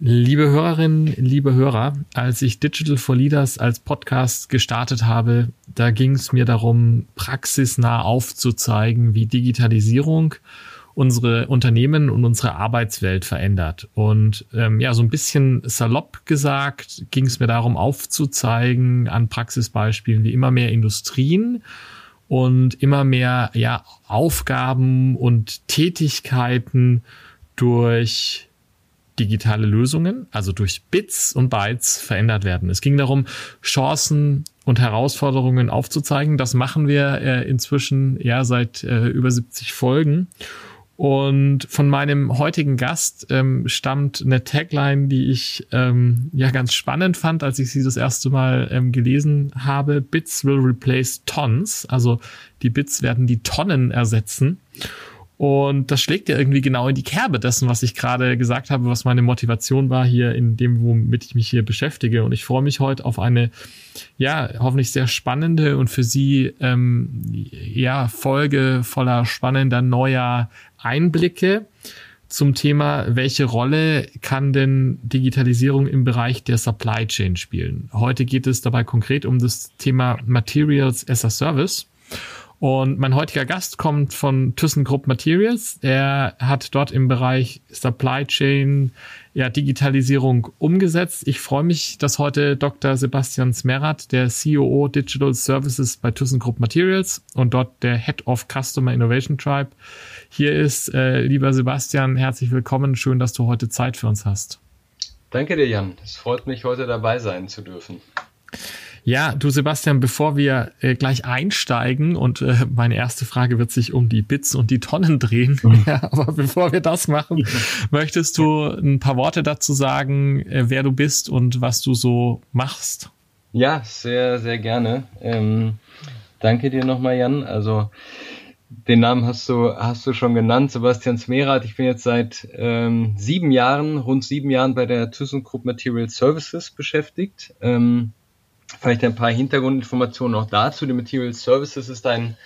Liebe Hörerinnen, liebe Hörer, als ich Digital for Leaders als Podcast gestartet habe, da ging es mir darum, praxisnah aufzuzeigen, wie Digitalisierung unsere Unternehmen und unsere Arbeitswelt verändert. Und ähm, ja, so ein bisschen salopp gesagt, ging es mir darum aufzuzeigen an Praxisbeispielen, wie immer mehr Industrien und immer mehr ja, Aufgaben und Tätigkeiten durch digitale Lösungen, also durch Bits und Bytes verändert werden. Es ging darum, Chancen und Herausforderungen aufzuzeigen. Das machen wir äh, inzwischen ja seit äh, über 70 Folgen. Und von meinem heutigen Gast ähm, stammt eine Tagline, die ich ähm, ja ganz spannend fand, als ich sie das erste Mal ähm, gelesen habe. Bits will replace Tons. Also die Bits werden die Tonnen ersetzen. Und das schlägt ja irgendwie genau in die Kerbe dessen, was ich gerade gesagt habe, was meine Motivation war hier in dem, womit ich mich hier beschäftige. Und ich freue mich heute auf eine, ja, hoffentlich sehr spannende und für Sie, ähm, ja, Folge voller spannender neuer Einblicke zum Thema, welche Rolle kann denn Digitalisierung im Bereich der Supply Chain spielen? Heute geht es dabei konkret um das Thema Materials as a Service. Und mein heutiger Gast kommt von ThyssenKrupp Materials. Er hat dort im Bereich Supply Chain ja, Digitalisierung umgesetzt. Ich freue mich, dass heute Dr. Sebastian Smerat, der COO Digital Services bei ThyssenKrupp Materials und dort der Head of Customer Innovation Tribe hier ist. Äh, lieber Sebastian, herzlich willkommen. Schön, dass du heute Zeit für uns hast. Danke dir, Jan. Es freut mich, heute dabei sein zu dürfen. Ja, du Sebastian, bevor wir äh, gleich einsteigen und äh, meine erste Frage wird sich um die Bits und die Tonnen drehen, mhm. ja, aber bevor wir das machen, möchtest du ein paar Worte dazu sagen, äh, wer du bist und was du so machst? Ja, sehr, sehr gerne. Ähm, danke dir nochmal, Jan. Also den Namen hast du, hast du schon genannt, Sebastian Smerath. Ich bin jetzt seit ähm, sieben Jahren, rund sieben Jahren bei der ThyssenKrupp Material Services beschäftigt. Ähm, Vielleicht ein paar Hintergrundinformationen noch dazu. Die Material Services ist ein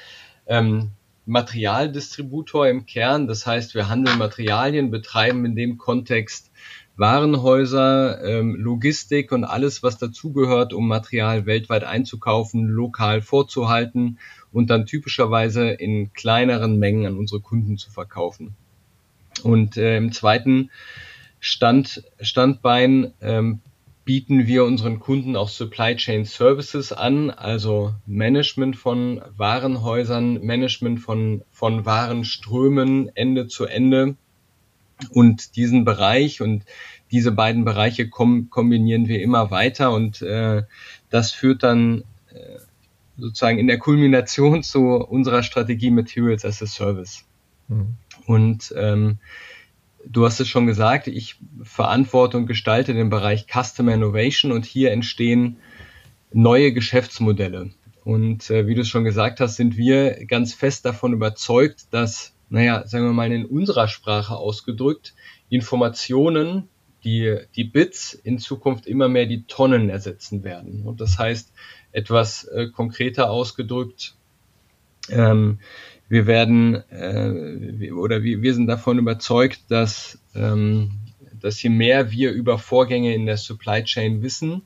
ähm, Materialdistributor im Kern. Das heißt, wir handeln Materialien, betreiben in dem Kontext Warenhäuser, ähm, Logistik und alles, was dazugehört, um Material weltweit einzukaufen, lokal vorzuhalten und dann typischerweise in kleineren Mengen an unsere Kunden zu verkaufen. Und äh, im zweiten Stand, Standbein ähm, bieten wir unseren Kunden auch Supply Chain Services an, also Management von Warenhäusern, Management von, von Warenströmen Ende zu Ende. Und diesen Bereich und diese beiden Bereiche kom kombinieren wir immer weiter und äh, das führt dann äh, sozusagen in der Kulmination zu unserer Strategie Materials as a Service. Mhm. Und ähm, Du hast es schon gesagt, ich verantworte und gestalte den Bereich Customer Innovation und hier entstehen neue Geschäftsmodelle. Und äh, wie du es schon gesagt hast, sind wir ganz fest davon überzeugt, dass, naja, sagen wir mal in unserer Sprache ausgedrückt, Informationen, die, die Bits in Zukunft immer mehr die Tonnen ersetzen werden. Und das heißt, etwas äh, konkreter ausgedrückt, ähm, wir werden äh, oder wir, wir sind davon überzeugt, dass, ähm, dass je mehr wir über Vorgänge in der Supply Chain wissen,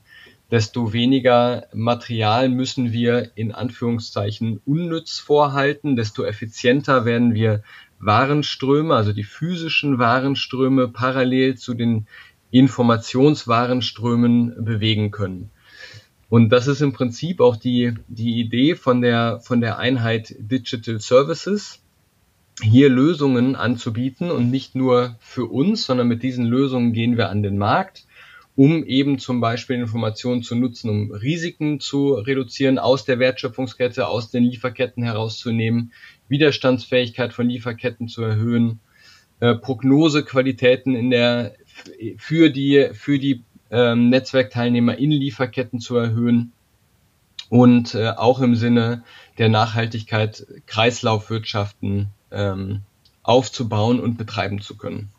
desto weniger Material müssen wir in Anführungszeichen unnütz vorhalten, desto effizienter werden wir Warenströme, also die physischen Warenströme parallel zu den Informationswarenströmen bewegen können. Und das ist im Prinzip auch die, die Idee von der, von der Einheit Digital Services, hier Lösungen anzubieten und nicht nur für uns, sondern mit diesen Lösungen gehen wir an den Markt, um eben zum Beispiel Informationen zu nutzen, um Risiken zu reduzieren, aus der Wertschöpfungskette, aus den Lieferketten herauszunehmen, Widerstandsfähigkeit von Lieferketten zu erhöhen, äh, Prognosequalitäten in der, für die, für die ähm, Netzwerkteilnehmer in Lieferketten zu erhöhen und äh, auch im Sinne der Nachhaltigkeit Kreislaufwirtschaften ähm, aufzubauen und betreiben zu können.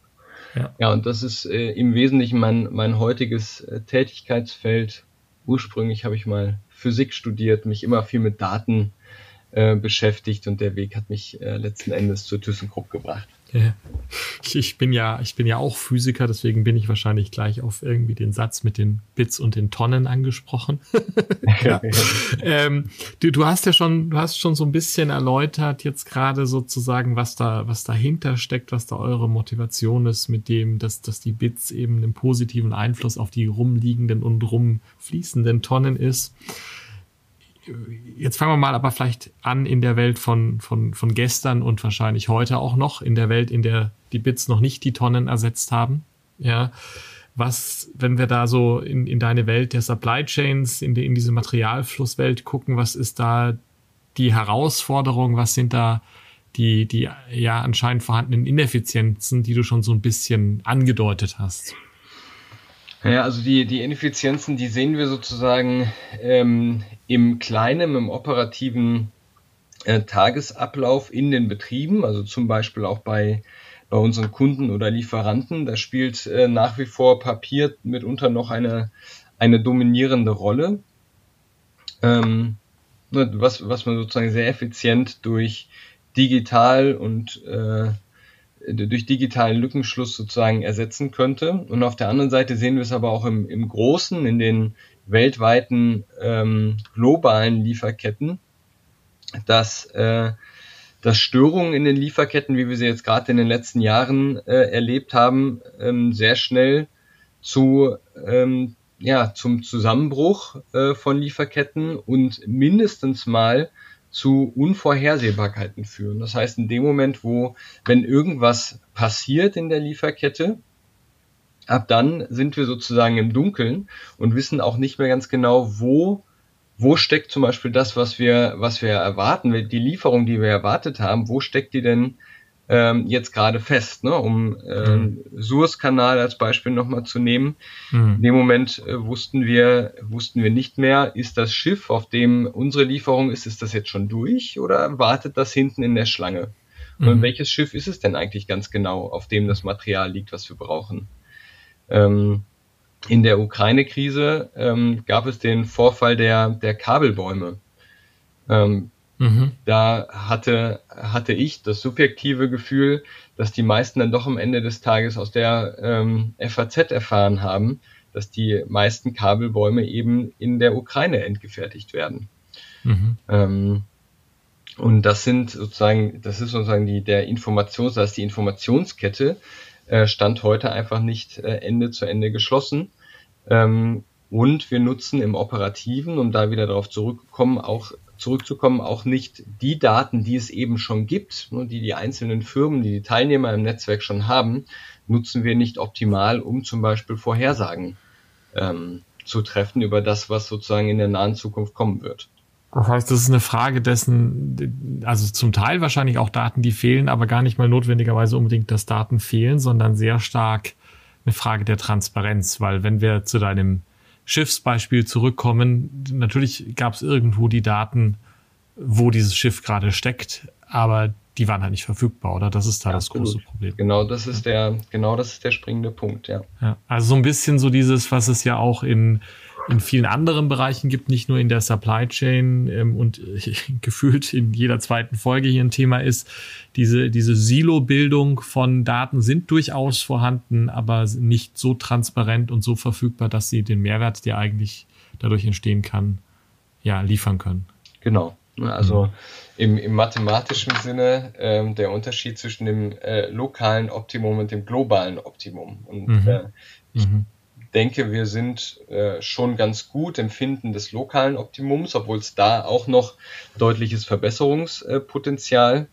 Ja, ja und das ist äh, im Wesentlichen mein, mein heutiges äh, Tätigkeitsfeld. Ursprünglich habe ich mal Physik studiert, mich immer viel mit Daten äh, beschäftigt und der Weg hat mich äh, letzten Endes zu ThyssenKrupp gebracht. Ich bin ja, ich bin ja auch Physiker, deswegen bin ich wahrscheinlich gleich auf irgendwie den Satz mit den Bits und den Tonnen angesprochen. ja. ähm, du, du hast ja schon, du hast schon so ein bisschen erläutert jetzt gerade sozusagen, was da, was dahinter steckt, was da eure Motivation ist, mit dem, dass, dass die Bits eben einen positiven Einfluss auf die rumliegenden und rumfließenden Tonnen ist jetzt fangen wir mal aber vielleicht an in der Welt von, von, von gestern und wahrscheinlich heute auch noch, in der Welt, in der die Bits noch nicht die Tonnen ersetzt haben. Ja. Was, wenn wir da so in, in deine Welt der Supply Chains, in, die, in diese Materialflusswelt gucken, was ist da die Herausforderung, was sind da die, die ja anscheinend vorhandenen Ineffizienzen, die du schon so ein bisschen angedeutet hast? Ja, also die, die Ineffizienzen, die sehen wir sozusagen ähm, im kleinen, im operativen äh, Tagesablauf in den Betrieben, also zum Beispiel auch bei, bei unseren Kunden oder Lieferanten. Da spielt äh, nach wie vor Papier mitunter noch eine, eine dominierende Rolle, ähm, ne, was, was man sozusagen sehr effizient durch digital und äh, durch digitalen Lückenschluss sozusagen ersetzen könnte. Und auf der anderen Seite sehen wir es aber auch im, im Großen, in den weltweiten ähm, globalen Lieferketten, dass, äh, dass Störungen in den Lieferketten, wie wir sie jetzt gerade in den letzten Jahren äh, erlebt haben, ähm, sehr schnell zu ähm, ja, zum Zusammenbruch äh, von Lieferketten und mindestens mal zu Unvorhersehbarkeiten führen. Das heißt, in dem Moment, wo, wenn irgendwas passiert in der Lieferkette, ab dann sind wir sozusagen im Dunkeln und wissen auch nicht mehr ganz genau, wo, wo steckt zum Beispiel das, was wir, was wir erwarten, die Lieferung, die wir erwartet haben, wo steckt die denn ähm, jetzt gerade fest, ne? um äh, mhm. Suezkanal als Beispiel nochmal zu nehmen. Mhm. In dem Moment äh, wussten wir, wussten wir nicht mehr, ist das Schiff, auf dem unsere Lieferung ist, ist das jetzt schon durch oder wartet das hinten in der Schlange? Mhm. Und welches Schiff ist es denn eigentlich ganz genau, auf dem das Material liegt, was wir brauchen? Ähm, in der Ukraine-Krise ähm, gab es den Vorfall der, der Kabelbäume. Ähm, Mhm. Da hatte, hatte ich das subjektive Gefühl, dass die meisten dann doch am Ende des Tages aus der ähm, FAZ erfahren haben, dass die meisten Kabelbäume eben in der Ukraine entgefertigt werden. Mhm. Ähm, und das sind sozusagen, das ist sozusagen die, der Informations, das heißt die Informationskette äh, stand heute einfach nicht äh, Ende zu Ende geschlossen. Ähm, und wir nutzen im Operativen, um da wieder darauf zurückzukommen, auch zurückzukommen, auch nicht die Daten, die es eben schon gibt, ne, die die einzelnen Firmen, die die Teilnehmer im Netzwerk schon haben, nutzen wir nicht optimal, um zum Beispiel Vorhersagen ähm, zu treffen über das, was sozusagen in der nahen Zukunft kommen wird. Das heißt, das ist eine Frage dessen, also zum Teil wahrscheinlich auch Daten, die fehlen, aber gar nicht mal notwendigerweise unbedingt, dass Daten fehlen, sondern sehr stark eine Frage der Transparenz, weil wenn wir zu deinem Schiffsbeispiel zurückkommen, natürlich gab es irgendwo die Daten, wo dieses Schiff gerade steckt, aber die waren halt nicht verfügbar, oder? Das ist da ja, das absolut. große Problem. Genau, das ist der, genau das ist der springende Punkt, ja. ja. Also so ein bisschen so dieses, was es ja auch in in vielen anderen Bereichen gibt, nicht nur in der Supply Chain ähm, und äh, gefühlt in jeder zweiten Folge hier ein Thema ist, diese, diese Silo-Bildung von Daten sind durchaus vorhanden, aber nicht so transparent und so verfügbar, dass sie den Mehrwert, der eigentlich dadurch entstehen kann, ja, liefern können. Genau. Also mhm. im, im mathematischen Sinne ähm, der Unterschied zwischen dem äh, lokalen Optimum und dem globalen Optimum. Und mhm. äh, ich mhm denke, wir sind äh, schon ganz gut im Finden des lokalen Optimums, obwohl es da auch noch deutliches Verbesserungspotenzial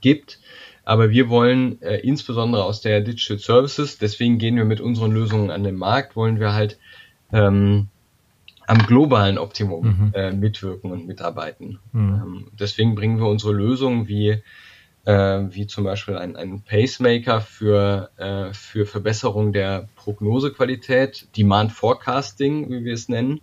gibt. Aber wir wollen äh, insbesondere aus der Digital Services, deswegen gehen wir mit unseren Lösungen an den Markt, wollen wir halt ähm, am globalen Optimum mhm. äh, mitwirken und mitarbeiten. Mhm. Ähm, deswegen bringen wir unsere Lösungen wie äh, wie zum Beispiel ein, ein Pacemaker für, äh, für Verbesserung der Prognosequalität, Demand Forecasting, wie wir es nennen,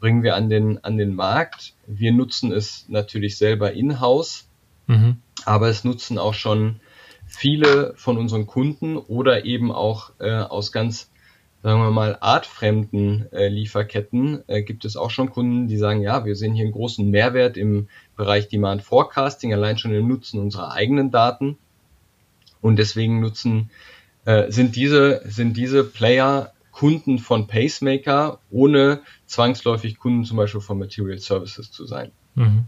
bringen wir an den, an den Markt. Wir nutzen es natürlich selber in-house, mhm. aber es nutzen auch schon viele von unseren Kunden oder eben auch äh, aus ganz sagen wir mal, artfremden äh, Lieferketten äh, gibt es auch schon Kunden, die sagen, ja, wir sehen hier einen großen Mehrwert im Bereich Demand Forecasting, allein schon im Nutzen unserer eigenen Daten. Und deswegen nutzen, äh, sind diese, sind diese Player Kunden von Pacemaker, ohne zwangsläufig Kunden zum Beispiel von Material Services zu sein. Mhm.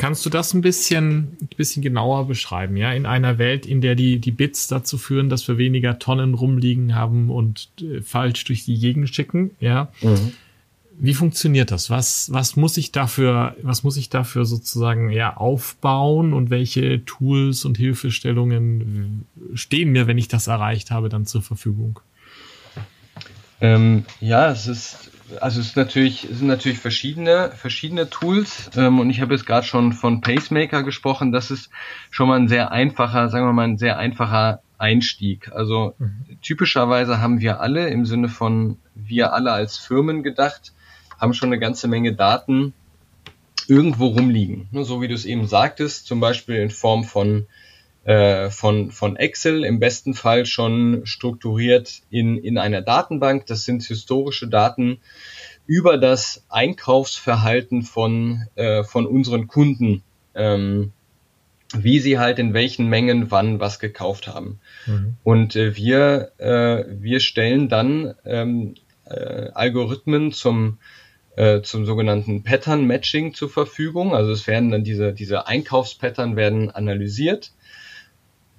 Kannst du das ein bisschen, ein bisschen genauer beschreiben, ja? In einer Welt, in der die, die Bits dazu führen, dass wir weniger Tonnen rumliegen haben und äh, falsch durch die Gegend schicken, ja? Mhm. Wie funktioniert das? Was, was muss ich dafür, was muss ich dafür sozusagen ja aufbauen und welche Tools und Hilfestellungen stehen mir, wenn ich das erreicht habe, dann zur Verfügung? Ähm, ja, es ist also es ist natürlich, es sind natürlich verschiedene, verschiedene Tools ähm, und ich habe jetzt gerade schon von Pacemaker gesprochen. Das ist schon mal ein sehr einfacher, sagen wir mal, ein sehr einfacher Einstieg. Also mhm. typischerweise haben wir alle im Sinne von wir alle als Firmen gedacht, haben schon eine ganze Menge Daten irgendwo rumliegen. So wie du es eben sagtest, zum Beispiel in Form von äh, von, von Excel, im besten Fall schon strukturiert in, in einer Datenbank. Das sind historische Daten über das Einkaufsverhalten von, äh, von unseren Kunden, ähm, wie sie halt in welchen Mengen wann was gekauft haben. Mhm. Und äh, wir, äh, wir stellen dann ähm, äh, Algorithmen zum, äh, zum sogenannten Pattern Matching zur Verfügung. Also es werden dann diese, diese Einkaufspattern werden analysiert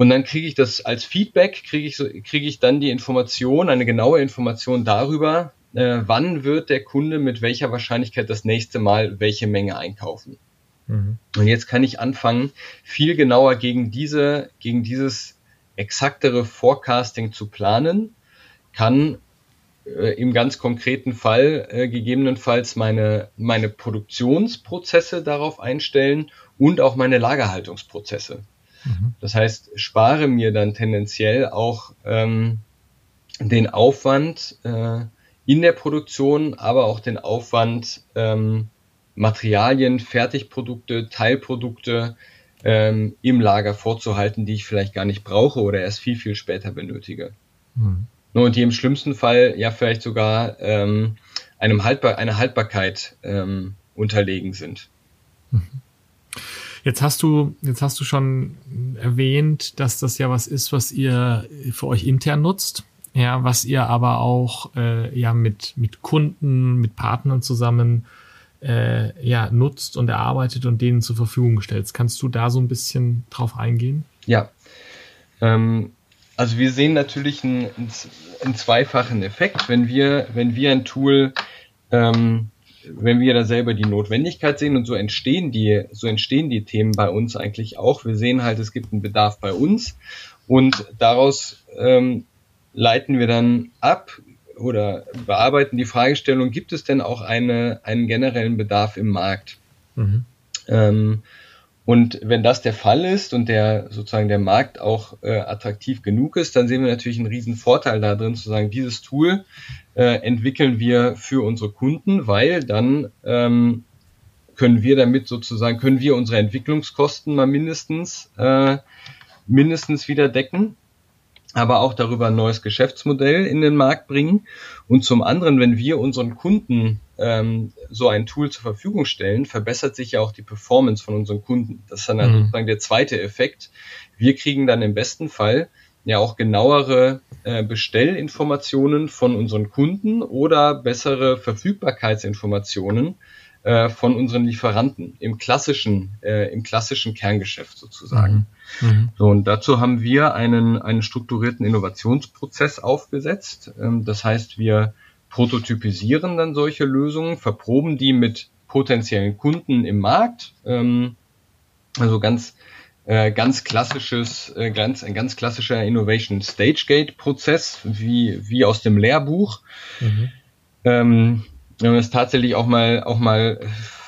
und dann kriege ich das als Feedback, kriege ich, so, kriege ich dann die Information, eine genaue Information darüber, äh, wann wird der Kunde mit welcher Wahrscheinlichkeit das nächste Mal welche Menge einkaufen. Mhm. Und jetzt kann ich anfangen, viel genauer gegen diese, gegen dieses exaktere Forecasting zu planen, kann äh, im ganz konkreten Fall äh, gegebenenfalls meine, meine Produktionsprozesse darauf einstellen und auch meine Lagerhaltungsprozesse. Mhm. Das heißt, spare mir dann tendenziell auch ähm, den Aufwand äh, in der Produktion, aber auch den Aufwand, ähm, Materialien, Fertigprodukte, Teilprodukte ähm, im Lager vorzuhalten, die ich vielleicht gar nicht brauche oder erst viel, viel später benötige. Mhm. Und die im schlimmsten Fall ja vielleicht sogar ähm, einem Haltbar eine Haltbarkeit ähm, unterlegen sind. Mhm. Jetzt hast du, jetzt hast du schon erwähnt, dass das ja was ist, was ihr für euch intern nutzt. Ja, was ihr aber auch äh, ja mit mit Kunden, mit Partnern zusammen äh, ja nutzt und erarbeitet und denen zur Verfügung stellt. Kannst du da so ein bisschen drauf eingehen? Ja. Ähm, also wir sehen natürlich einen, einen, zweifachen Effekt, wenn wir wenn wir ein Tool ähm, wenn wir da selber die Notwendigkeit sehen und so entstehen die, so entstehen die Themen bei uns eigentlich auch. Wir sehen halt, es gibt einen Bedarf bei uns und daraus ähm, leiten wir dann ab oder bearbeiten die Fragestellung, gibt es denn auch eine, einen generellen Bedarf im Markt? Mhm. Ähm, und wenn das der Fall ist und der sozusagen der Markt auch äh, attraktiv genug ist, dann sehen wir natürlich einen riesen Vorteil da drin zu sagen, dieses Tool äh, entwickeln wir für unsere Kunden, weil dann ähm, können wir damit sozusagen, können wir unsere Entwicklungskosten mal mindestens, äh, mindestens wieder decken aber auch darüber ein neues Geschäftsmodell in den Markt bringen. Und zum anderen, wenn wir unseren Kunden ähm, so ein Tool zur Verfügung stellen, verbessert sich ja auch die Performance von unseren Kunden. Das ist dann mhm. sozusagen der zweite Effekt. Wir kriegen dann im besten Fall ja auch genauere äh, Bestellinformationen von unseren Kunden oder bessere Verfügbarkeitsinformationen äh, von unseren Lieferanten im klassischen, äh, im klassischen Kerngeschäft sozusagen. Mhm. Mhm. So, und dazu haben wir einen, einen strukturierten Innovationsprozess aufgesetzt. Ähm, das heißt, wir prototypisieren dann solche Lösungen, verproben die mit potenziellen Kunden im Markt. Ähm, also ganz, äh, ganz klassisches, äh, ganz, ein ganz klassischer Innovation Stage Gate Prozess, wie, wie aus dem Lehrbuch. Mhm. Ähm, wir haben es tatsächlich auch mal, auch mal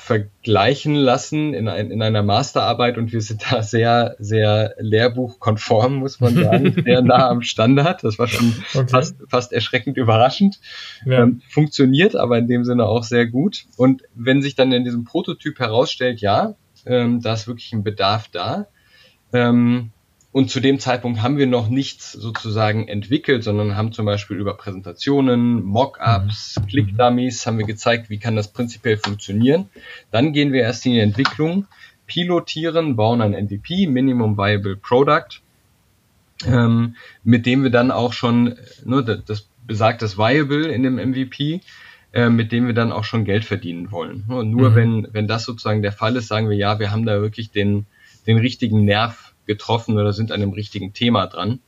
vergleichen lassen in, ein, in einer Masterarbeit und wir sind da sehr, sehr lehrbuchkonform, muss man sagen, sehr nah am Standard. Das war schon okay. fast, fast erschreckend überraschend. Ja. Ähm, funktioniert aber in dem Sinne auch sehr gut. Und wenn sich dann in diesem Prototyp herausstellt, ja, ähm, da ist wirklich ein Bedarf da, ähm, und zu dem Zeitpunkt haben wir noch nichts sozusagen entwickelt, sondern haben zum Beispiel über Präsentationen, Mockups, mhm. Click-Dummies haben wir gezeigt, wie kann das prinzipiell funktionieren. Dann gehen wir erst in die Entwicklung, pilotieren, bauen ein MVP, Minimum Viable Product, ähm, mit dem wir dann auch schon, ne, das besagt das Viable in dem MVP, äh, mit dem wir dann auch schon Geld verdienen wollen. Nur mhm. wenn, wenn das sozusagen der Fall ist, sagen wir, ja, wir haben da wirklich den, den richtigen Nerv getroffen oder sind an einem richtigen Thema dran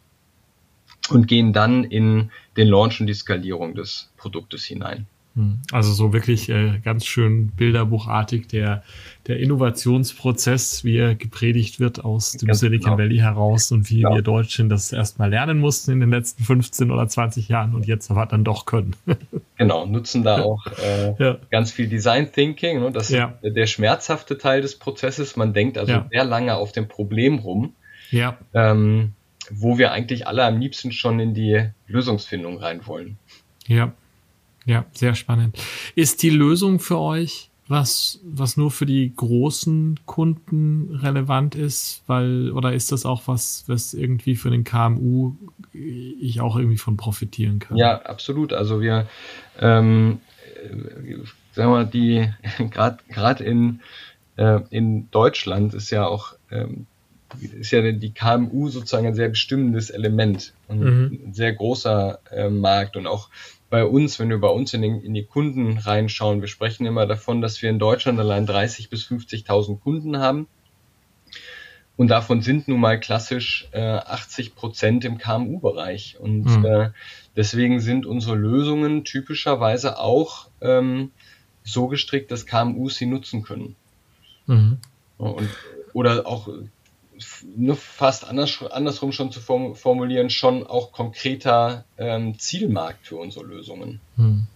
und gehen dann in den Launch und die Skalierung des Produktes hinein. Hm. Also so wirklich äh, ganz schön bilderbuchartig der, der Innovationsprozess, wie er gepredigt wird aus dem ganz Silicon genau. Valley heraus und wie genau. wir Deutschen das erstmal lernen mussten in den letzten 15 oder 20 Jahren und jetzt aber dann doch können. genau, nutzen da auch äh, ja. ganz viel Design Thinking. Ne? Das ja. ist der schmerzhafte Teil des Prozesses. Man denkt also ja. sehr lange auf dem Problem rum. Ja. Ähm, wo wir eigentlich alle am liebsten schon in die Lösungsfindung rein wollen. Ja, ja, sehr spannend. Ist die Lösung für euch was, was nur für die großen Kunden relevant ist, weil, oder ist das auch was, was irgendwie für den KMU ich auch irgendwie von profitieren kann? Ja, absolut. Also wir, ähm, sagen wir mal, die, gerade gerade in, äh, in Deutschland ist ja auch, ähm, ist ja die KMU sozusagen ein sehr bestimmendes Element und mhm. ein sehr großer äh, Markt und auch bei uns, wenn wir bei uns in, den, in die Kunden reinschauen, wir sprechen immer davon, dass wir in Deutschland allein 30 bis 50.000 Kunden haben. Und davon sind nun mal klassisch äh, 80 Prozent im KMU-Bereich. Und mhm. äh, deswegen sind unsere Lösungen typischerweise auch ähm, so gestrickt, dass KMUs sie nutzen können. Mhm. Und, oder auch nur fast anders, andersrum schon zu formulieren, schon auch konkreter ähm, Zielmarkt für unsere Lösungen. Hm.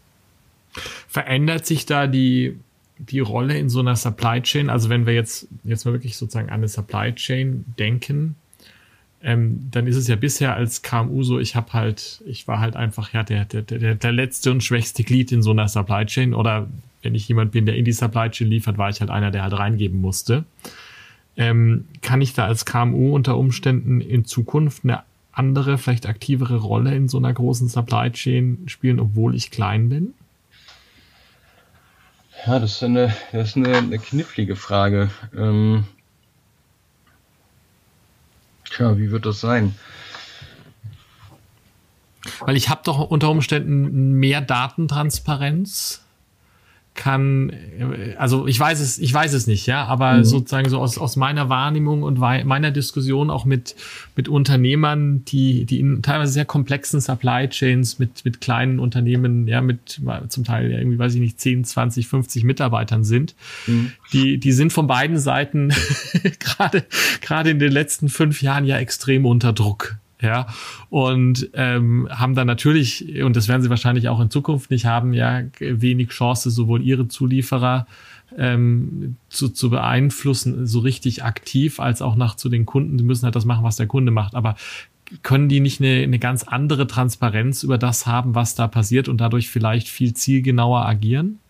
Verändert sich da die, die Rolle in so einer Supply Chain? Also wenn wir jetzt, jetzt mal wirklich sozusagen an eine Supply Chain denken, ähm, dann ist es ja bisher als KMU so, ich habe halt, ich war halt einfach ja der, der, der, der letzte und schwächste Glied in so einer Supply Chain oder wenn ich jemand bin, der in die Supply Chain liefert, war ich halt einer, der halt reingeben musste ähm, kann ich da als KMU unter Umständen in Zukunft eine andere, vielleicht aktivere Rolle in so einer großen Supply Chain spielen, obwohl ich klein bin? Ja, das ist eine, das ist eine, eine knifflige Frage. Ähm, tja, wie wird das sein? Weil ich habe doch unter Umständen mehr Datentransparenz kann, also ich weiß es, ich weiß es nicht, ja, aber mhm. sozusagen so aus, aus meiner Wahrnehmung und meiner Diskussion auch mit, mit Unternehmern, die, die in teilweise sehr komplexen Supply Chains mit, mit kleinen Unternehmen, ja, mit zum Teil irgendwie, weiß ich nicht, 10, 20, 50 Mitarbeitern sind, mhm. die, die sind von beiden Seiten gerade, gerade in den letzten fünf Jahren ja extrem unter Druck ja, und ähm, haben dann natürlich, und das werden sie wahrscheinlich auch in Zukunft nicht haben, ja, wenig Chance, sowohl ihre Zulieferer ähm, zu, zu beeinflussen, so richtig aktiv, als auch nach zu den Kunden. Die müssen halt das machen, was der Kunde macht. Aber können die nicht eine, eine ganz andere Transparenz über das haben, was da passiert und dadurch vielleicht viel zielgenauer agieren?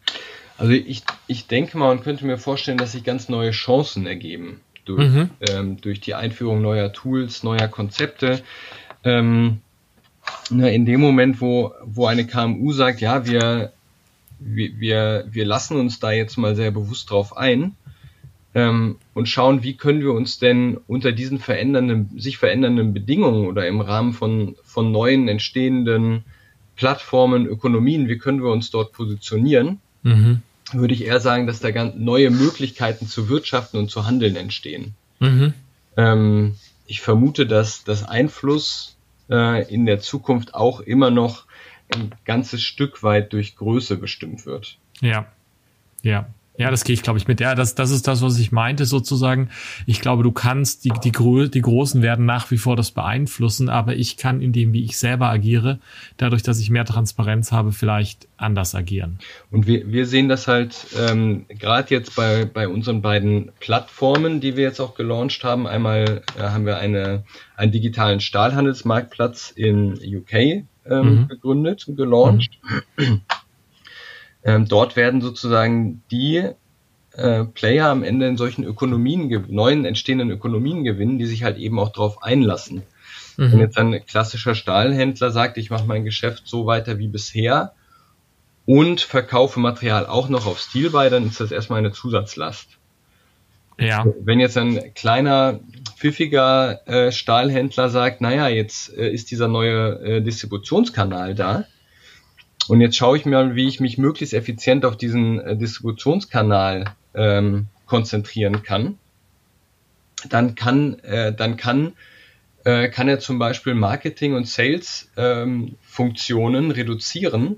Also ich, ich denke mal und könnte mir vorstellen, dass sich ganz neue Chancen ergeben durch, mhm. ähm, durch die Einführung neuer Tools, neuer Konzepte. Ähm, na, in dem Moment, wo, wo eine KMU sagt, ja, wir, wir, wir lassen uns da jetzt mal sehr bewusst drauf ein ähm, und schauen, wie können wir uns denn unter diesen verändernden, sich verändernden Bedingungen oder im Rahmen von, von neuen entstehenden Plattformen, Ökonomien, wie können wir uns dort positionieren? Mhm würde ich eher sagen, dass da ganz neue Möglichkeiten zu wirtschaften und zu handeln entstehen. Mhm. Ähm, ich vermute, dass das Einfluss äh, in der Zukunft auch immer noch ein ganzes Stück weit durch Größe bestimmt wird. Ja, ja. Ja, das gehe ich, glaube ich, mit. Ja, das, das ist das, was ich meinte, sozusagen. Ich glaube, du kannst, die, die, die Großen werden nach wie vor das beeinflussen, aber ich kann in dem, wie ich selber agiere, dadurch, dass ich mehr Transparenz habe, vielleicht anders agieren. Und wir, wir sehen das halt ähm, gerade jetzt bei, bei unseren beiden Plattformen, die wir jetzt auch gelauncht haben. Einmal äh, haben wir eine, einen digitalen Stahlhandelsmarktplatz in UK ähm, mhm. gegründet und gelauncht. Mhm. Ähm, dort werden sozusagen die äh, Player am Ende in solchen Ökonomien, neuen entstehenden Ökonomien gewinnen, die sich halt eben auch darauf einlassen. Mhm. Wenn jetzt ein klassischer Stahlhändler sagt, ich mache mein Geschäft so weiter wie bisher und verkaufe Material auch noch auf Stilby, dann ist das erstmal eine Zusatzlast. Ja. Wenn jetzt ein kleiner, pfiffiger äh, Stahlhändler sagt, naja, jetzt äh, ist dieser neue äh, Distributionskanal da, und jetzt schaue ich mir, wie ich mich möglichst effizient auf diesen äh, Distributionskanal ähm, konzentrieren kann. Dann kann, äh, dann kann, äh, kann er zum Beispiel Marketing und Sales ähm, Funktionen reduzieren.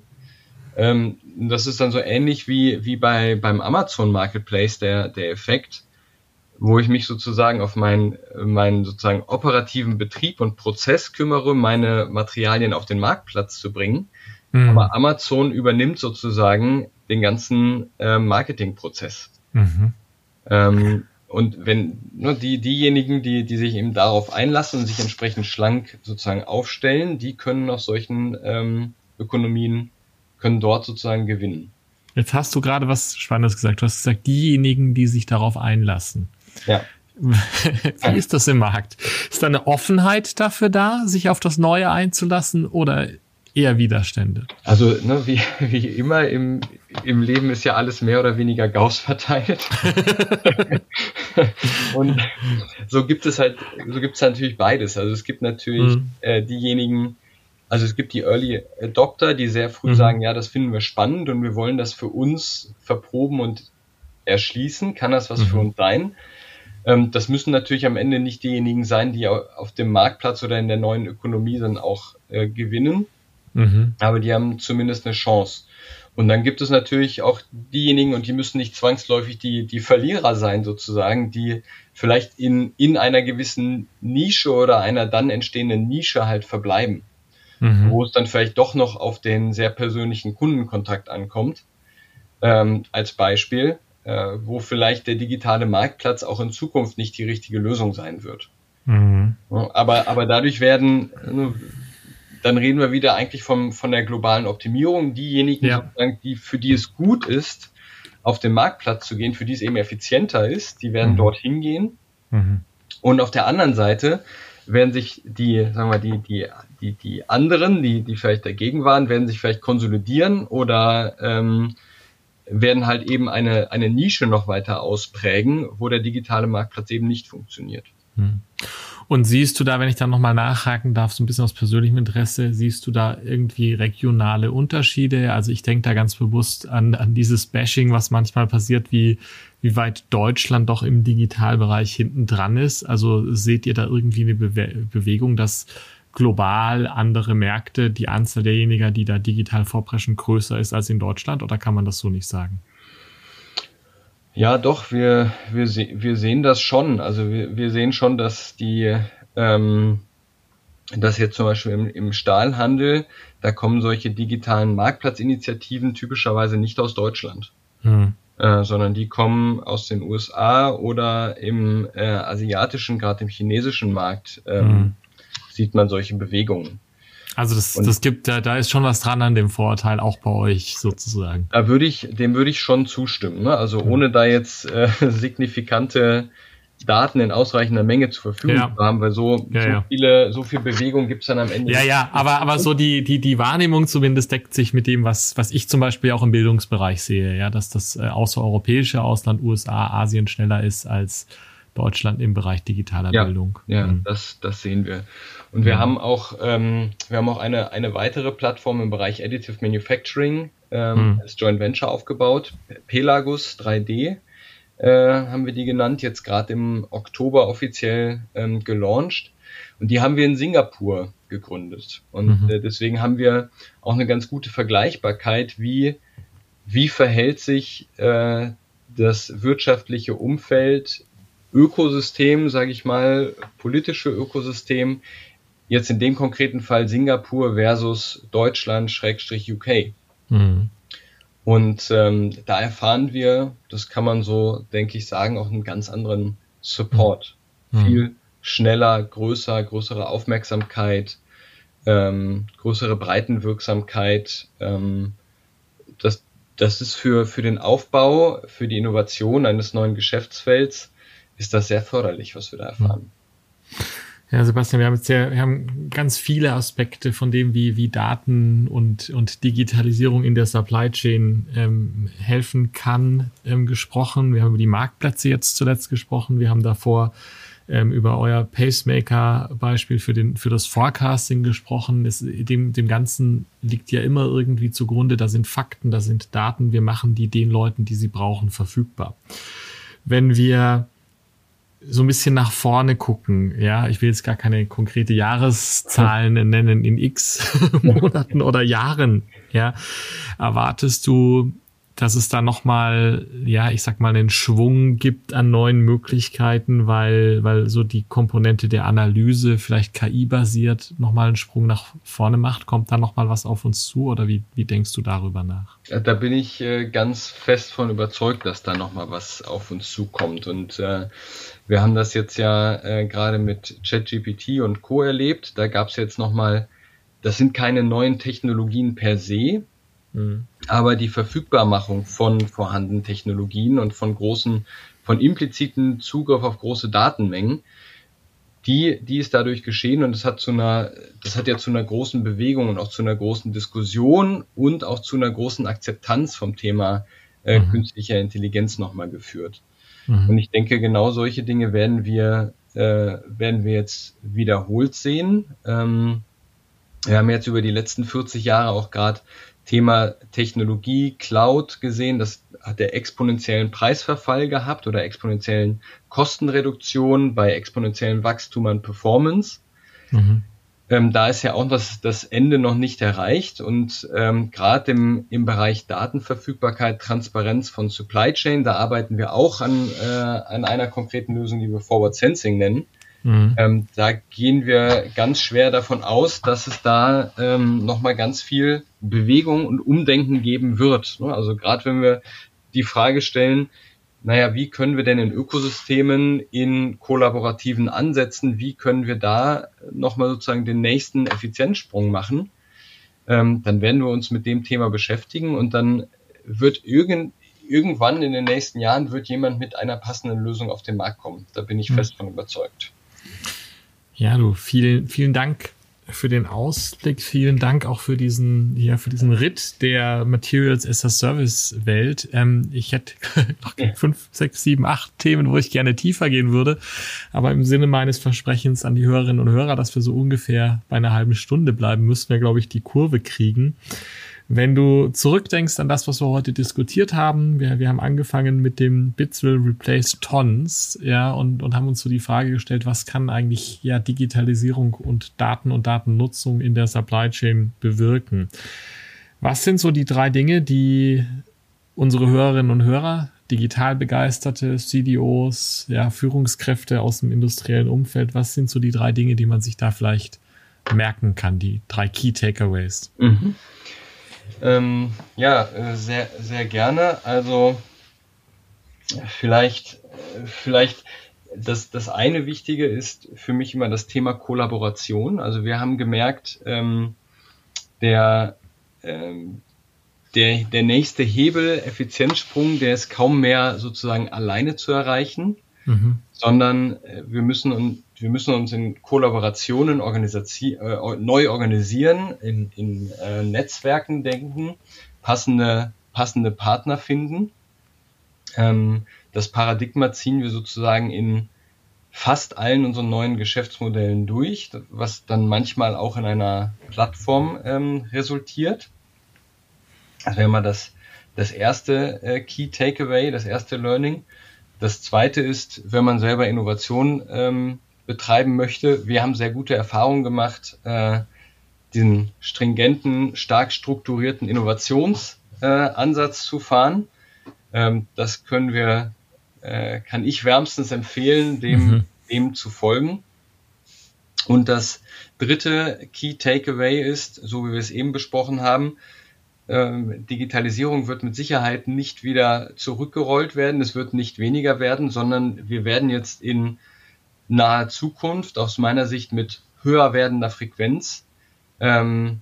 Ähm, das ist dann so ähnlich wie, wie bei, beim Amazon Marketplace der, der Effekt, wo ich mich sozusagen auf meinen, meinen sozusagen operativen Betrieb und Prozess kümmere, meine Materialien auf den Marktplatz zu bringen Mhm. Aber Amazon übernimmt sozusagen den ganzen äh, Marketingprozess. Mhm. Ähm, und wenn nur ne, die, diejenigen, die, die sich eben darauf einlassen und sich entsprechend schlank sozusagen aufstellen, die können aus solchen ähm, Ökonomien, können dort sozusagen gewinnen. Jetzt hast du gerade was Spannendes gesagt. Du hast gesagt, diejenigen, die sich darauf einlassen. Ja. Wie ist das im Markt? Ist da eine Offenheit dafür da, sich auf das Neue einzulassen oder eher Widerstände. Also ne, wie, wie immer im, im Leben ist ja alles mehr oder weniger Gauss verteilt. und so gibt es halt, so gibt es natürlich beides. Also es gibt natürlich mhm. äh, diejenigen, also es gibt die Early Adopter, die sehr früh mhm. sagen, ja, das finden wir spannend und wir wollen das für uns verproben und erschließen. Kann das was mhm. für uns sein? Ähm, das müssen natürlich am Ende nicht diejenigen sein, die auf dem Marktplatz oder in der neuen Ökonomie dann auch äh, gewinnen Mhm. Aber die haben zumindest eine Chance. Und dann gibt es natürlich auch diejenigen, und die müssen nicht zwangsläufig die, die Verlierer sein, sozusagen, die vielleicht in, in einer gewissen Nische oder einer dann entstehenden Nische halt verbleiben. Mhm. Wo es dann vielleicht doch noch auf den sehr persönlichen Kundenkontakt ankommt. Ähm, als Beispiel, äh, wo vielleicht der digitale Marktplatz auch in Zukunft nicht die richtige Lösung sein wird. Mhm. Aber, aber dadurch werden, dann reden wir wieder eigentlich vom, von der globalen Optimierung. Diejenigen, ja. die, für die es gut ist, auf den Marktplatz zu gehen, für die es eben effizienter ist, die werden mhm. dorthin gehen. Mhm. Und auf der anderen Seite werden sich die, sagen wir, die, die, die, die anderen, die, die vielleicht dagegen waren, werden sich vielleicht konsolidieren oder ähm, werden halt eben eine, eine Nische noch weiter ausprägen, wo der digitale Marktplatz eben nicht funktioniert. Mhm. Und siehst du da, wenn ich da nochmal nachhaken darf, so ein bisschen aus persönlichem Interesse, siehst du da irgendwie regionale Unterschiede? Also ich denke da ganz bewusst an, an dieses Bashing, was manchmal passiert, wie, wie weit Deutschland doch im Digitalbereich hinten dran ist. Also seht ihr da irgendwie eine Bewe Bewegung, dass global andere Märkte, die Anzahl derjenigen, die da digital vorpreschen, größer ist als in Deutschland? Oder kann man das so nicht sagen? Ja, doch, wir, wir, se wir sehen das schon. Also wir, wir sehen schon, dass die, ähm, dass jetzt zum Beispiel im, im Stahlhandel, da kommen solche digitalen Marktplatzinitiativen typischerweise nicht aus Deutschland, hm. äh, sondern die kommen aus den USA oder im äh, asiatischen, gerade im chinesischen Markt ähm, hm. sieht man solche Bewegungen. Also das, das gibt, da, da ist schon was dran an dem Vorurteil, auch bei euch sozusagen. Da würde ich, dem würde ich schon zustimmen. Ne? Also ohne da jetzt äh, signifikante Daten in ausreichender Menge zur Verfügung ja. zu haben, weil so, ja, so ja. viele, so viel Bewegung gibt's dann am Ende. Ja, ja, aber, aber so die, die, die Wahrnehmung zumindest deckt sich mit dem, was, was ich zum Beispiel auch im Bildungsbereich sehe, ja, dass das äh, außereuropäische Ausland, USA, Asien schneller ist als Deutschland im Bereich digitaler Bildung. Ja, mhm. das, das sehen wir. Und wir haben auch, ähm, wir haben auch eine, eine weitere Plattform im Bereich Additive Manufacturing ähm, mhm. als Joint Venture aufgebaut. Pelagus 3D äh, haben wir die genannt, jetzt gerade im Oktober offiziell ähm, gelauncht. Und die haben wir in Singapur gegründet. Und mhm. äh, deswegen haben wir auch eine ganz gute Vergleichbarkeit, wie, wie verhält sich äh, das wirtschaftliche Umfeld, Ökosystem, sage ich mal, politische Ökosystem, jetzt in dem konkreten Fall Singapur versus Deutschland, Schrägstrich UK. Mhm. Und ähm, da erfahren wir, das kann man so, denke ich, sagen, auch einen ganz anderen Support. Mhm. Viel schneller, größer, größere Aufmerksamkeit, ähm, größere Breitenwirksamkeit. Ähm, das, das ist für, für den Aufbau, für die Innovation eines neuen Geschäftsfelds, ist das sehr förderlich, was wir da erfahren. Ja, Sebastian, wir haben jetzt sehr, wir haben ganz viele Aspekte von dem, wie, wie Daten und, und Digitalisierung in der Supply Chain ähm, helfen kann, ähm, gesprochen. Wir haben über die Marktplätze jetzt zuletzt gesprochen. Wir haben davor ähm, über euer Pacemaker-Beispiel für, den, für das Forecasting gesprochen. Es, dem, dem Ganzen liegt ja immer irgendwie zugrunde, da sind Fakten, da sind Daten, wir machen die den Leuten, die sie brauchen, verfügbar. Wenn wir so ein bisschen nach vorne gucken. Ja, ich will jetzt gar keine konkrete Jahreszahlen nennen in x Monaten oder Jahren. Ja, erwartest du dass es da nochmal, ja, ich sag mal, einen Schwung gibt an neuen Möglichkeiten, weil, weil so die Komponente der Analyse vielleicht KI-basiert nochmal einen Sprung nach vorne macht? Kommt da nochmal was auf uns zu oder wie, wie denkst du darüber nach? Da bin ich äh, ganz fest von überzeugt, dass da nochmal was auf uns zukommt und äh, wir haben das jetzt ja äh, gerade mit ChatGPT und Co. erlebt. Da gab es jetzt nochmal, das sind keine neuen Technologien per se, Mhm. Aber die Verfügbarmachung von vorhandenen Technologien und von großen, von impliziten Zugriff auf große Datenmengen, die, die ist dadurch geschehen und das hat zu einer, das hat ja zu einer großen Bewegung und auch zu einer großen Diskussion und auch zu einer großen Akzeptanz vom Thema äh, mhm. künstlicher Intelligenz nochmal geführt. Mhm. Und ich denke, genau solche Dinge werden wir, äh, werden wir jetzt wiederholt sehen. Ähm, wir haben jetzt über die letzten 40 Jahre auch gerade Thema Technologie, Cloud gesehen, das hat der exponentiellen Preisverfall gehabt oder exponentiellen Kostenreduktion bei exponentiellem Wachstum an Performance. Mhm. Ähm, da ist ja auch was, das Ende noch nicht erreicht und ähm, gerade im, im Bereich Datenverfügbarkeit, Transparenz von Supply Chain, da arbeiten wir auch an, äh, an einer konkreten Lösung, die wir Forward Sensing nennen. Mhm. Ähm, da gehen wir ganz schwer davon aus, dass es da ähm, nochmal ganz viel Bewegung und Umdenken geben wird. Ne? Also gerade wenn wir die Frage stellen, naja, wie können wir denn in Ökosystemen, in kollaborativen Ansätzen, wie können wir da nochmal sozusagen den nächsten Effizienzsprung machen, ähm, dann werden wir uns mit dem Thema beschäftigen und dann wird irgend, irgendwann in den nächsten Jahren wird jemand mit einer passenden Lösung auf den Markt kommen. Da bin ich mhm. fest von überzeugt. Ja, du, vielen, vielen Dank für den Ausblick. Vielen Dank auch für diesen, ja, für diesen Ritt der Materials as a Service Welt. Ähm, ich hätte noch fünf, sechs, sieben, acht Themen, wo ich gerne tiefer gehen würde. Aber im Sinne meines Versprechens an die Hörerinnen und Hörer, dass wir so ungefähr bei einer halben Stunde bleiben, müssen wir, glaube ich, die Kurve kriegen. Wenn du zurückdenkst an das, was wir heute diskutiert haben, wir, wir haben angefangen mit dem Bits will replace Tons, ja, und, und haben uns so die Frage gestellt, was kann eigentlich ja Digitalisierung und Daten und Datennutzung in der Supply Chain bewirken? Was sind so die drei Dinge, die unsere Hörerinnen und Hörer, digital begeisterte CDOs, ja, Führungskräfte aus dem industriellen Umfeld, was sind so die drei Dinge, die man sich da vielleicht merken kann, die drei Key Takeaways? Mhm. Ähm, ja, äh, sehr, sehr gerne. Also vielleicht, vielleicht das, das eine Wichtige ist für mich immer das Thema Kollaboration. Also wir haben gemerkt, ähm, der, ähm, der, der nächste Hebel, Effizienzsprung, der ist kaum mehr sozusagen alleine zu erreichen, mhm. sondern äh, wir müssen wir müssen uns in Kollaborationen äh, neu organisieren, in, in äh, Netzwerken denken, passende, passende Partner finden. Ähm, das Paradigma ziehen wir sozusagen in fast allen unseren neuen Geschäftsmodellen durch, was dann manchmal auch in einer Plattform ähm, resultiert. Das wäre mal das, das erste äh, Key Takeaway, das erste Learning. Das zweite ist, wenn man selber Innovation ähm, betreiben möchte. Wir haben sehr gute Erfahrungen gemacht, äh, diesen stringenten, stark strukturierten Innovationsansatz äh, zu fahren. Ähm, das können wir, äh, kann ich wärmstens empfehlen, dem, mhm. dem zu folgen. Und das dritte Key Takeaway ist, so wie wir es eben besprochen haben, ähm, Digitalisierung wird mit Sicherheit nicht wieder zurückgerollt werden, es wird nicht weniger werden, sondern wir werden jetzt in naher Zukunft aus meiner Sicht mit höher werdender Frequenz ähm,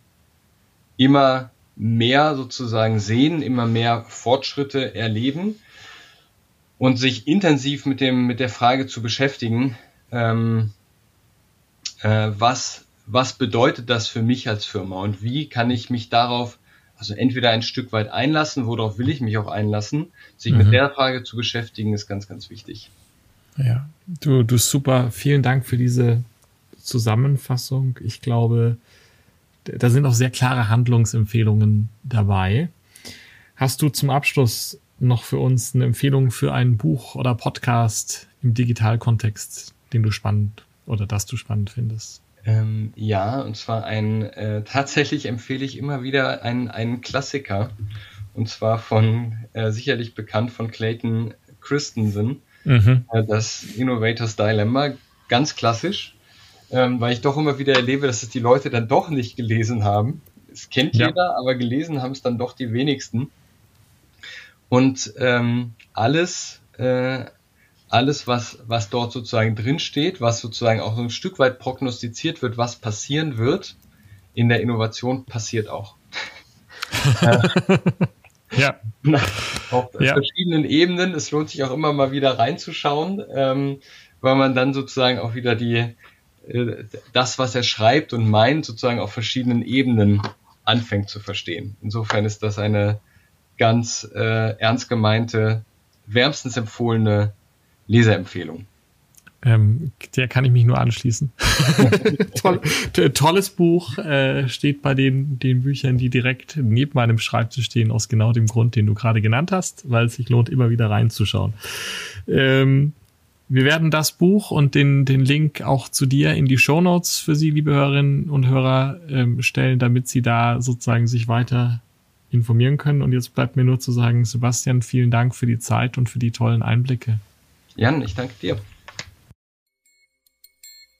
immer mehr sozusagen sehen, immer mehr Fortschritte erleben und sich intensiv mit dem mit der Frage zu beschäftigen, ähm, äh, was was bedeutet das für mich als Firma und wie kann ich mich darauf also entweder ein Stück weit einlassen, worauf will ich mich auch einlassen, sich mhm. mit der Frage zu beschäftigen, ist ganz, ganz wichtig. Ja, du, du super. Vielen Dank für diese Zusammenfassung. Ich glaube, da sind auch sehr klare Handlungsempfehlungen dabei. Hast du zum Abschluss noch für uns eine Empfehlung für ein Buch oder Podcast im Digitalkontext, den du spannend oder das du spannend findest? Ähm, ja, und zwar ein, äh, tatsächlich empfehle ich immer wieder einen, einen Klassiker. Und zwar von, äh, sicherlich bekannt von Clayton Christensen, mhm. äh, das Innovators Dilemma. Ganz klassisch, ähm, weil ich doch immer wieder erlebe, dass es die Leute dann doch nicht gelesen haben. Es kennt ja. jeder, aber gelesen haben es dann doch die wenigsten. Und ähm, alles, äh, alles, was, was dort sozusagen drinsteht, was sozusagen auch so ein Stück weit prognostiziert wird, was passieren wird, in der Innovation passiert auch. ja. Auf ja. verschiedenen Ebenen. Es lohnt sich auch immer mal wieder reinzuschauen, ähm, weil man dann sozusagen auch wieder die, äh, das, was er schreibt und meint, sozusagen auf verschiedenen Ebenen anfängt zu verstehen. Insofern ist das eine ganz äh, ernst gemeinte, wärmstens empfohlene Leserempfehlung. Ähm, der kann ich mich nur anschließen. Toll, tolles Buch, äh, steht bei den, den Büchern, die direkt neben meinem Schreibtisch stehen, aus genau dem Grund, den du gerade genannt hast, weil es sich lohnt, immer wieder reinzuschauen. Ähm, wir werden das Buch und den, den Link auch zu dir in die Show Notes für Sie, liebe Hörerinnen und Hörer, ähm, stellen, damit Sie da sozusagen sich weiter informieren können. Und jetzt bleibt mir nur zu sagen, Sebastian, vielen Dank für die Zeit und für die tollen Einblicke. Jan, ich danke dir.